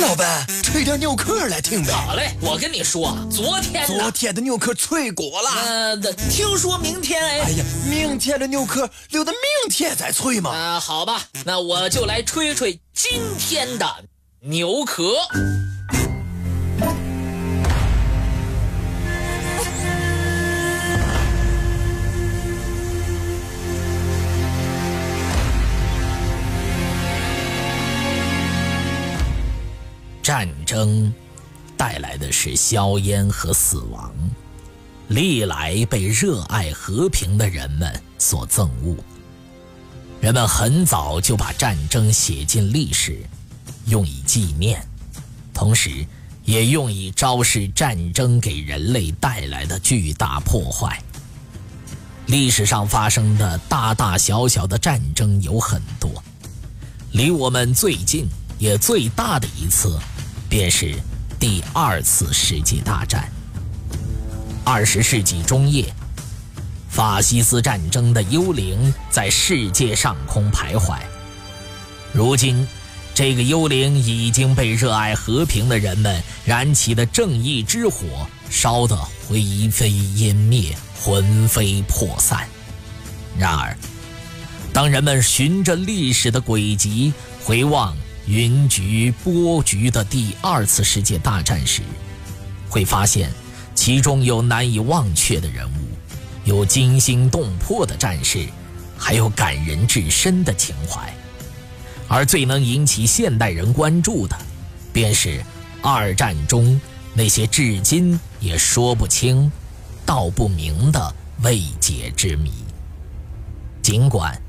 老板，吹点牛壳来听呗。好嘞，我跟你说，昨天昨天的牛壳脆骨了。呃，听说明天哎。哎呀，明天的牛壳留到明天再吹嘛。啊，好吧，那我就来吹吹今天的牛壳。战争带来的是硝烟和死亡，历来被热爱和平的人们所憎恶。人们很早就把战争写进历史，用以纪念，同时也用以昭示战争给人类带来的巨大破坏。历史上发生的大大小小的战争有很多，离我们最近也最大的一次。便是第二次世界大战。二十世纪中叶，法西斯战争的幽灵在世界上空徘徊。如今，这个幽灵已经被热爱和平的人们燃起的正义之火烧得灰飞烟灭、魂飞魄散。然而，当人们循着历史的轨迹回望，云局波局的第二次世界大战时，会发现其中有难以忘却的人物，有惊心动魄的战士，还有感人至深的情怀。而最能引起现代人关注的，便是二战中那些至今也说不清、道不明的未解之谜。尽管。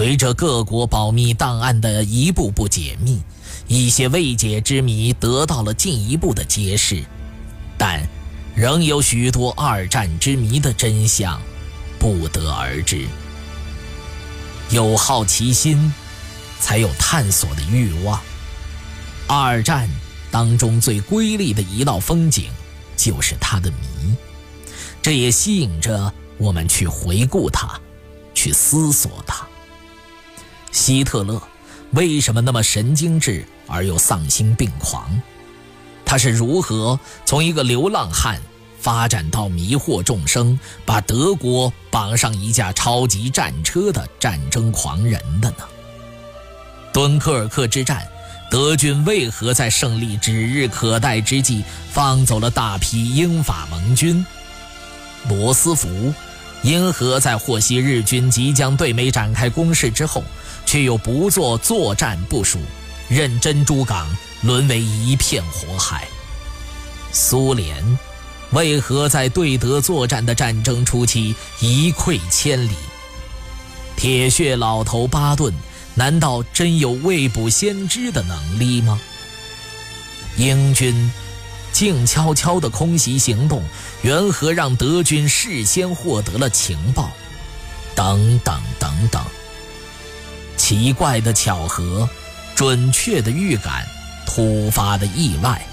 随着各国保密档案的一步步解密，一些未解之谜得到了进一步的揭示，但仍有许多二战之谜的真相不得而知。有好奇心，才有探索的欲望。二战当中最瑰丽的一道风景，就是它的谜，这也吸引着我们去回顾它，去思索它。希特勒为什么那么神经质而又丧心病狂？他是如何从一个流浪汉发展到迷惑众生、把德国绑上一架超级战车的战争狂人的呢？敦刻尔克之战，德军为何在胜利指日可待之际放走了大批英法盟军？罗斯福因何在获悉日军即将对美展开攻势之后？却又不做作战部署，任珍珠港沦为一片火海。苏联为何在对德作战的战争初期一溃千里？铁血老头巴顿难道真有未卜先知的能力吗？英军静悄悄的空袭行动，缘何让德军事先获得了情报？等等等等。奇怪的巧合，准确的预感，突发的意外，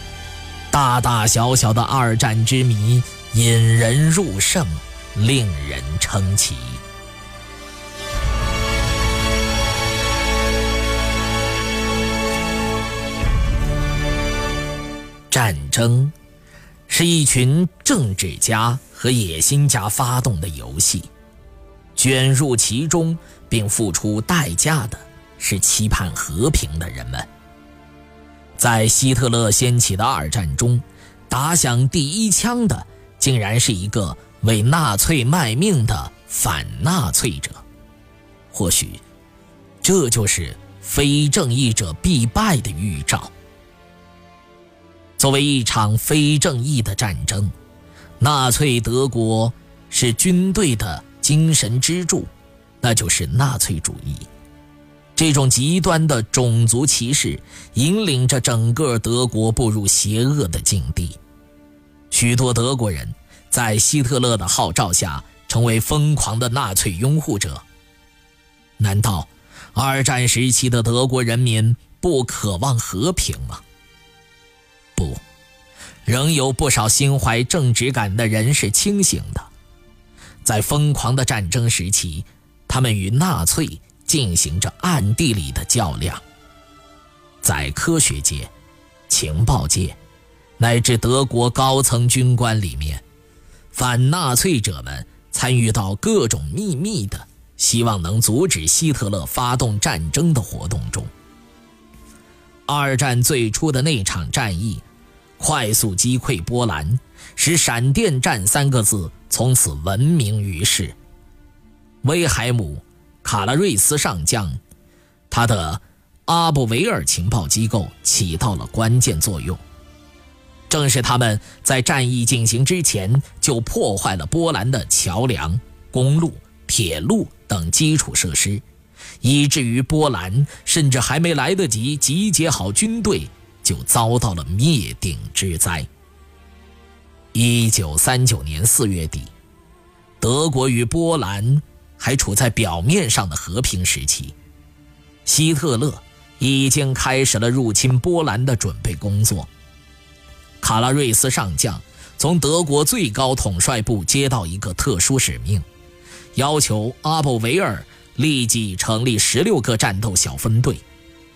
大大小小的二战之谜，引人入胜，令人称奇。战争是一群政治家和野心家发动的游戏，卷入其中。并付出代价的是期盼和平的人们。在希特勒掀起的二战中，打响第一枪的竟然是一个为纳粹卖命的反纳粹者。或许，这就是非正义者必败的预兆。作为一场非正义的战争，纳粹德国是军队的精神支柱。那就是纳粹主义，这种极端的种族歧视引领着整个德国步入邪恶的境地。许多德国人在希特勒的号召下成为疯狂的纳粹拥护者。难道二战时期的德国人民不渴望和平吗？仍有不少心怀正直感的人是清醒的。在疯狂的战争时期。他们与纳粹进行着暗地里的较量。在科学界，情报界乃至德国高层军官里面，反纳粹者们参与到各种秘密的、希望能阻止希特勒发动战争的活动中。二战最初的那场战役，快速击溃波兰，使“闪电战”三个字从此闻名于世。威海姆·卡拉瑞斯上将，他的阿布维尔情报机构起到了关键作用。正是他们在战役进行之前就破坏了波兰的桥梁、公路、铁路等基础设施。以至于波兰甚至还没来得及集结好军队，就遭到了灭顶之灾。一九三九年四月底，德国与波兰还处在表面上的和平时期，希特勒已经开始了入侵波兰的准备工作。卡拉瑞斯上将从德国最高统帅部接到一个特殊使命，要求阿布维尔。立即成立十六个战斗小分队，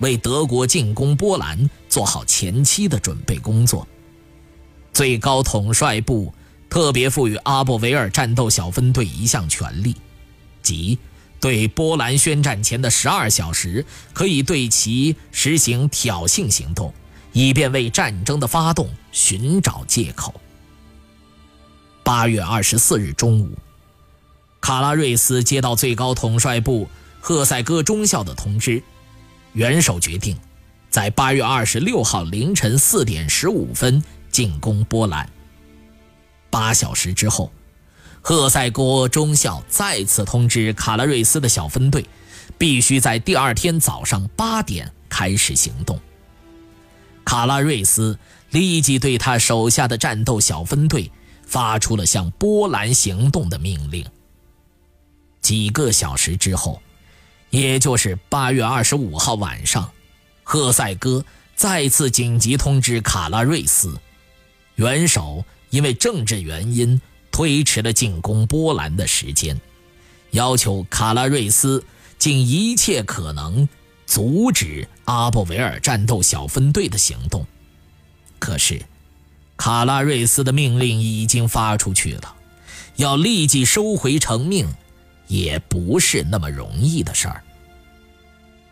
为德国进攻波兰做好前期的准备工作。最高统帅部特别赋予阿布维尔战斗小分队一项权利，即对波兰宣战前的十二小时，可以对其实行挑衅行动，以便为战争的发动寻找借口。八月二十四日中午。卡拉瑞斯接到最高统帅部赫塞戈中校的通知，元首决定在八月二十六号凌晨四点十五分进攻波兰。八小时之后，赫塞戈中校再次通知卡拉瑞斯的小分队，必须在第二天早上八点开始行动。卡拉瑞斯立即对他手下的战斗小分队发出了向波兰行动的命令。几个小时之后，也就是八月二十五号晚上，赫塞哥再次紧急通知卡拉瑞斯，元首因为政治原因推迟了进攻波兰的时间，要求卡拉瑞斯尽一切可能阻止阿布维尔战斗小分队的行动。可是，卡拉瑞斯的命令已经发出去了，要立即收回成命。也不是那么容易的事儿。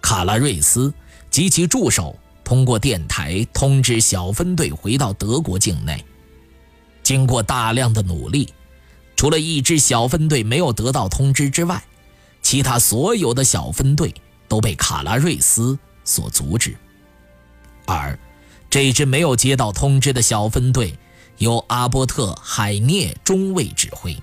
卡拉瑞斯及其助手通过电台通知小分队回到德国境内。经过大量的努力，除了一支小分队没有得到通知之外，其他所有的小分队都被卡拉瑞斯所阻止。而这支没有接到通知的小分队由阿波特·海涅中尉指挥，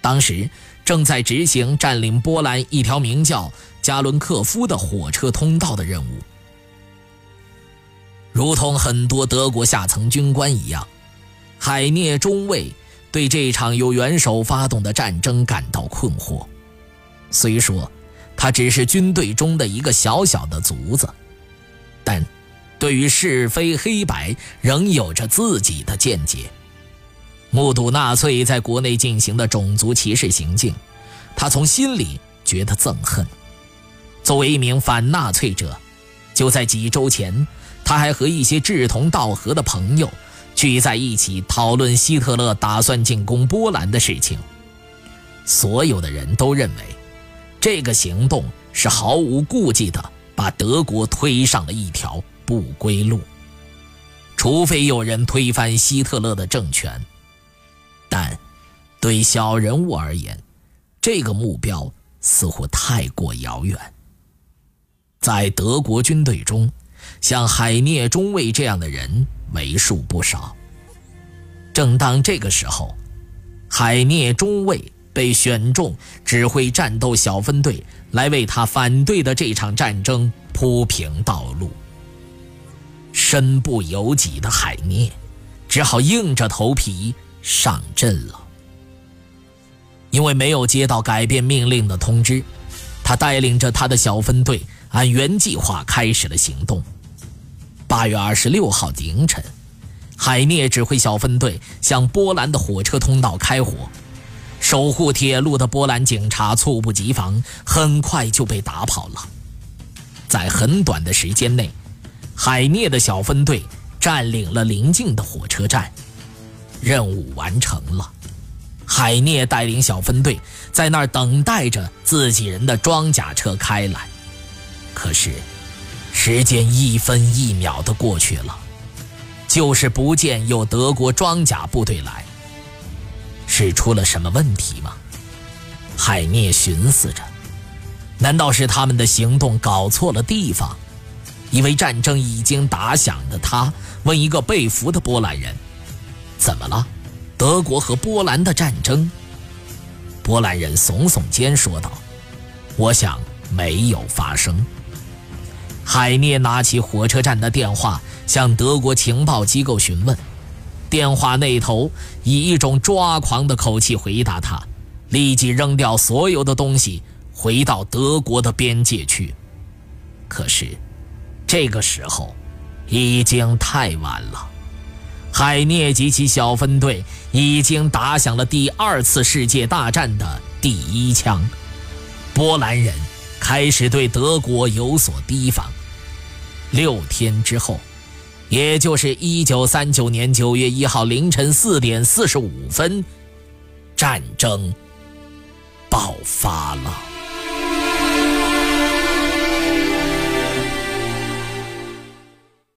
当时。正在执行占领波兰一条名叫加伦克夫的火车通道的任务。如同很多德国下层军官一样，海涅中尉对这场由元首发动的战争感到困惑。虽说他只是军队中的一个小小的卒子，但对于是非黑白仍有着自己的见解。目睹纳粹在国内进行的种族歧视行径，他从心里觉得憎恨。作为一名反纳粹者，就在几周前，他还和一些志同道合的朋友聚在一起讨论希特勒打算进攻波兰的事情。所有的人都认为，这个行动是毫无顾忌的把德国推上了一条不归路，除非有人推翻希特勒的政权。对小人物而言，这个目标似乎太过遥远。在德国军队中，像海涅中尉这样的人为数不少。正当这个时候，海涅中尉被选中指挥战斗小分队，来为他反对的这场战争铺平道路。身不由己的海涅，只好硬着头皮。上阵了，因为没有接到改变命令的通知，他带领着他的小分队按原计划开始了行动。八月二十六号凌晨，海涅指挥小分队向波兰的火车通道开火，守护铁路的波兰警察猝不及防，很快就被打跑了。在很短的时间内，海涅的小分队。占领了邻近的火车站，任务完成了。海涅带领小分队在那儿等待着自己人的装甲车开来。可是，时间一分一秒的过去了，就是不见有德国装甲部队来。是出了什么问题吗？海涅寻思着，难道是他们的行动搞错了地方？以为战争已经打响的他，问一个被俘的波兰人：“怎么了？德国和波兰的战争？”波兰人耸耸肩说道：“我想没有发生。”海涅拿起火车站的电话，向德国情报机构询问。电话那头以一种抓狂的口气回答他：“立即扔掉所有的东西，回到德国的边界去。”可是。这个时候，已经太晚了。海涅及其小分队已经打响了第二次世界大战的第一枪。波兰人开始对德国有所提防。六天之后，也就是一九三九年九月一号凌晨四点四十五分，战争爆发了。